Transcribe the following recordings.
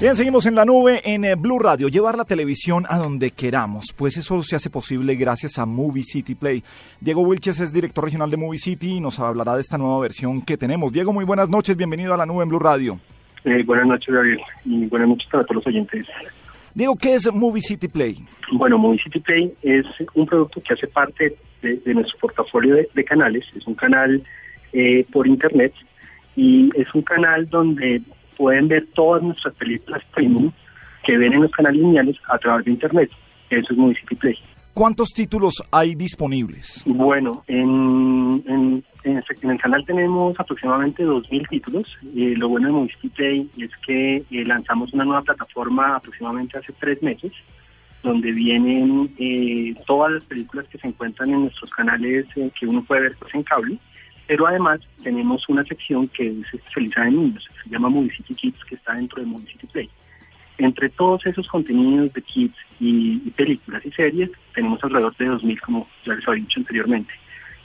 Bien, seguimos en la nube en eh, Blue Radio. Llevar la televisión a donde queramos, pues eso se hace posible gracias a Movie City Play. Diego Wilches es director regional de Movie City y nos hablará de esta nueva versión que tenemos. Diego, muy buenas noches, bienvenido a la nube en Blue Radio. Eh, buenas noches, Gabriel, y buenas noches para todos los oyentes. Diego, ¿qué es Movie City Play? Bueno, Movie City Play es un producto que hace parte de, nuestro portafolio de, canales. Es un canal eh, por internet y es un canal donde pueden ver todas nuestras películas premium que ven en los canales lineales a través de Internet. Eso es Movie Play. ¿Cuántos títulos hay disponibles? Bueno, en, en, el canal tenemos aproximadamente 2.000 títulos. Eh, lo bueno de Movie Play es que eh, lanzamos una nueva plataforma aproximadamente hace tres meses, donde vienen eh, todas las películas que se encuentran en nuestros canales que uno puede ver pues, en cable pero además tenemos una sección que es especializada en niños, se llama Movie City Kids, que está dentro de Movie City Play. Entre todos esos contenidos de kids y, películas y series, tenemos alrededor de 2.000, como ya les había dicho anteriormente.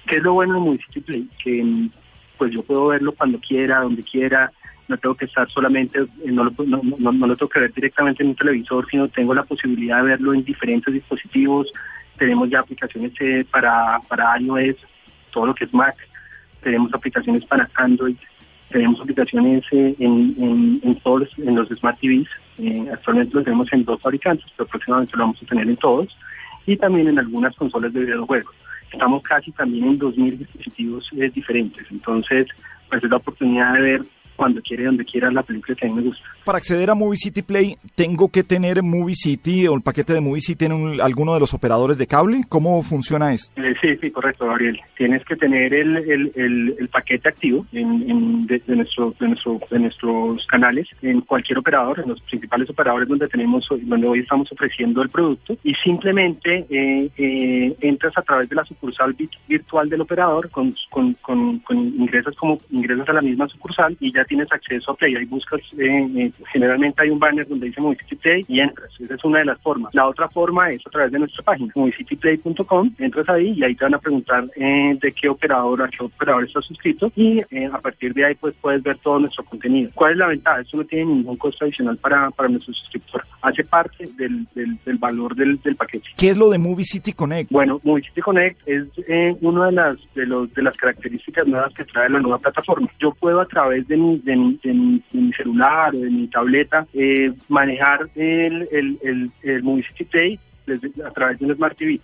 ¿Qué es lo bueno de Movie City Play? Que pues yo puedo verlo cuando quiera, donde quiera, no tengo que estar solamente, no lo, no, no, lo tengo que ver directamente en un televisor, sino tengo la posibilidad de verlo en diferentes dispositivos. Tenemos ya aplicaciones eh, para, para iOS, todo lo que es Mac, tenemos aplicaciones para Android, tenemos aplicaciones eh, en, en, todos en los Smart TVs, eh, actualmente lo tenemos en dos fabricantes, pero próximamente lo vamos a tener en todos, y también en algunas consolas de videojuegos. Estamos casi también en 2.000 dispositivos eh, diferentes, entonces pues es la oportunidad de ver cuando quiere, donde quiera la película que a mí me gusta. Para acceder a Movie City Play, ¿tengo que tener Movie City o el paquete de Movie City en alguno de los operadores de cable? ¿Cómo funciona esto? Eh, sí, sí, correcto, Gabriel. Tienes que tener el, el, el, paquete activo en, de, nuestro, de, nuestro, de nuestros canales, en cualquier operador, en los principales operadores donde tenemos, donde hoy estamos ofreciendo el producto, y simplemente eh, eh, entras a través de la sucursal virtual del operador, con, con, con, con ingresas como ingresas a la misma sucursal y ya tienes acceso a Play. Ahí buscas, eh, eh, generalmente hay un banner donde dice Movie Play y entras. Esa es una de las formas. La otra forma es a través de nuestra página, moviecityplay.com. Entras ahí y ahí te van a preguntar eh, de qué operador, a qué operador estás suscrito y a partir de ahí pues puedes ver todo nuestro contenido. ¿Cuál es la ventaja? Esto no tiene ningún costo adicional para, para nuestro suscriptor. Hace parte del, del, valor del, del, paquete. ¿Qué es lo de Movie City Connect? Bueno, Movie City Connect es una de las, de, los, de las características nuevas que trae la nueva plataforma. Yo puedo a través de mi de, mi, celular o de mi tableta, eh, manejar el, el, el, Movie City Play a través de un Smart TV.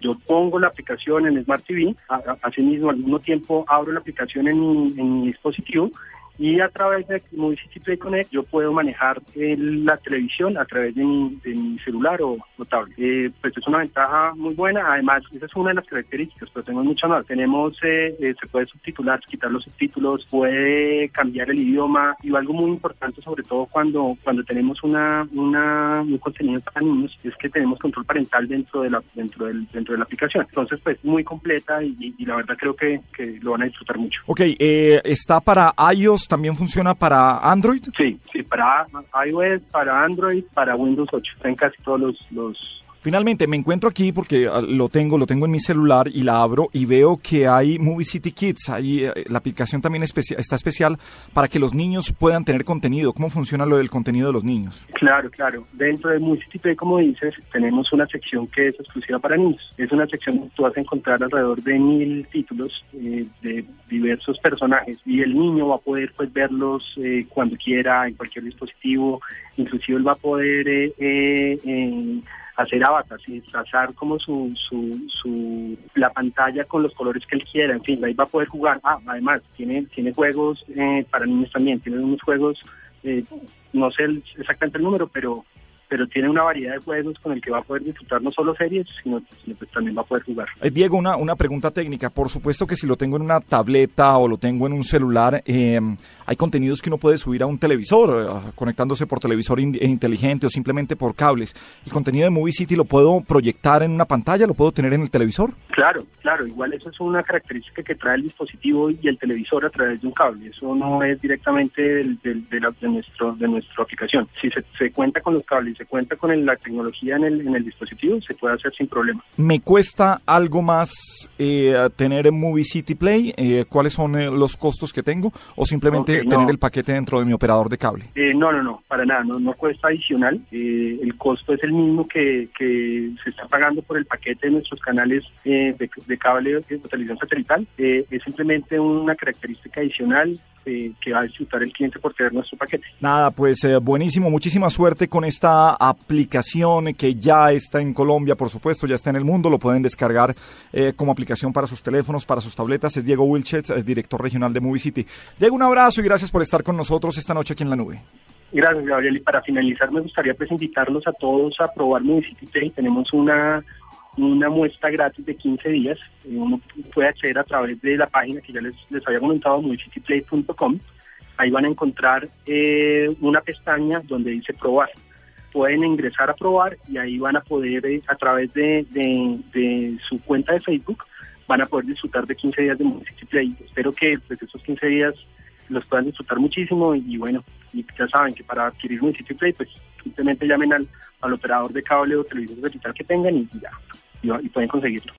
Yo pongo la aplicación en Smart TV, asimismo al mismo tiempo abro la aplicación en mi, en mi dispositivo y a través de Movie Play Connect yo puedo manejar la televisión a través de mi, de mi celular o, tablet. Eh, pues es una ventaja muy buena, además esa es una de las características, pero tenemos muchas más. Tenemos, eh, eh, se puede subtitular, quitar los subtítulos, puede cambiar el idioma y algo muy importante sobre todo cuando, cuando tenemos una, una, un contenido para niños es que tenemos control parental dentro de la, dentro del, dentro de la aplicación. Entonces pues muy completa y, la verdad creo que, que, lo van a disfrutar mucho. Ok, está para iOS también funciona para Android? Sí, sí, para iOS, para Android, para Windows 8. Está en casi todos los, los Finalmente, me encuentro aquí porque ah, lo tengo, lo tengo en mi celular y la abro y veo que hay Movie City Kids. Ahí eh, la aplicación también está especial para que los niños puedan tener contenido. ¿Cómo funciona lo del contenido de los niños? Claro, claro. Dentro de Movie City Play, como dices, tenemos una sección que es exclusiva para niños. Es una sección donde tú vas a encontrar alrededor de mil títulos eh, de diversos personajes y el niño va a poder pues verlos eh, cuando quiera, en cualquier dispositivo. Inclusive él va a poder hacer avatars y trazar como su, su, su, la pantalla con los colores que él quiera, en fin, ahí va a poder jugar. Ah, además, tiene, tiene juegos eh, para niños también, tiene unos juegos, eh, no sé exactamente el número, pero pero tiene una variedad de juegos con el que va a poder disfrutar no solo series, sino, que pues, también va a poder jugar. Eh, Diego, una, una pregunta técnica. Por supuesto que si lo tengo en una tableta o lo tengo en un celular, em, hay contenidos que uno puede subir a un televisor, eh, conectándose por televisor inteligente o simplemente por cables. ¿El contenido de Movie City lo puedo proyectar en una pantalla? ¿Lo puedo tener en el televisor? Claro, claro. Igual eso es una característica que trae el dispositivo y el televisor a través de un cable. Eso no es directamente de, nuestro, de nuestra aplicación. Si se, se cuenta con los cables se cuenta con la tecnología en el, en el dispositivo, se puede hacer sin problema. ¿Me cuesta algo más eh, tener Movie City Play? Eh, ¿Cuáles son eh, los costos que tengo? ¿O simplemente tener el paquete dentro de mi operador de cable? no, no, no, para nada, no, no cuesta adicional. el costo es el mismo que, que se está pagando por el paquete de nuestros canales de, de, cable de televisión satelital. es simplemente una característica adicional eh, que va a disfrutar el cliente por tener nuestro paquete. Nada, pues eh, buenísimo, muchísima suerte con esta aplicación que ya está en Colombia, por supuesto, ya está en el mundo, lo pueden descargar eh, como aplicación para sus teléfonos, para sus tabletas. Es Diego Wilchet, director regional de Movie City. Diego, un abrazo y gracias por estar con nosotros esta noche aquí en la nube. Gracias, Gabriel. Y para finalizar, me gustaría pues invitarlos a todos a probar Movie City Play. Tenemos una una muestra gratis de 15 días. Eh, uno puede acceder a través de la página que ya les, les había comentado, multicityplay.com. Ahí van a encontrar eh, una pestaña donde dice probar. Pueden ingresar a probar y ahí van a poder, eh, a través de, de, su cuenta de Facebook, van a poder disfrutar de 15 días de Multicityplay. Espero que pues, esos 15 días los puedan disfrutar muchísimo y, bueno, y ya saben que para adquirir Multicityplay, pues simplemente llamen al, al operador de cable o televisor digital que tengan y ya y, pueden conseguirlo.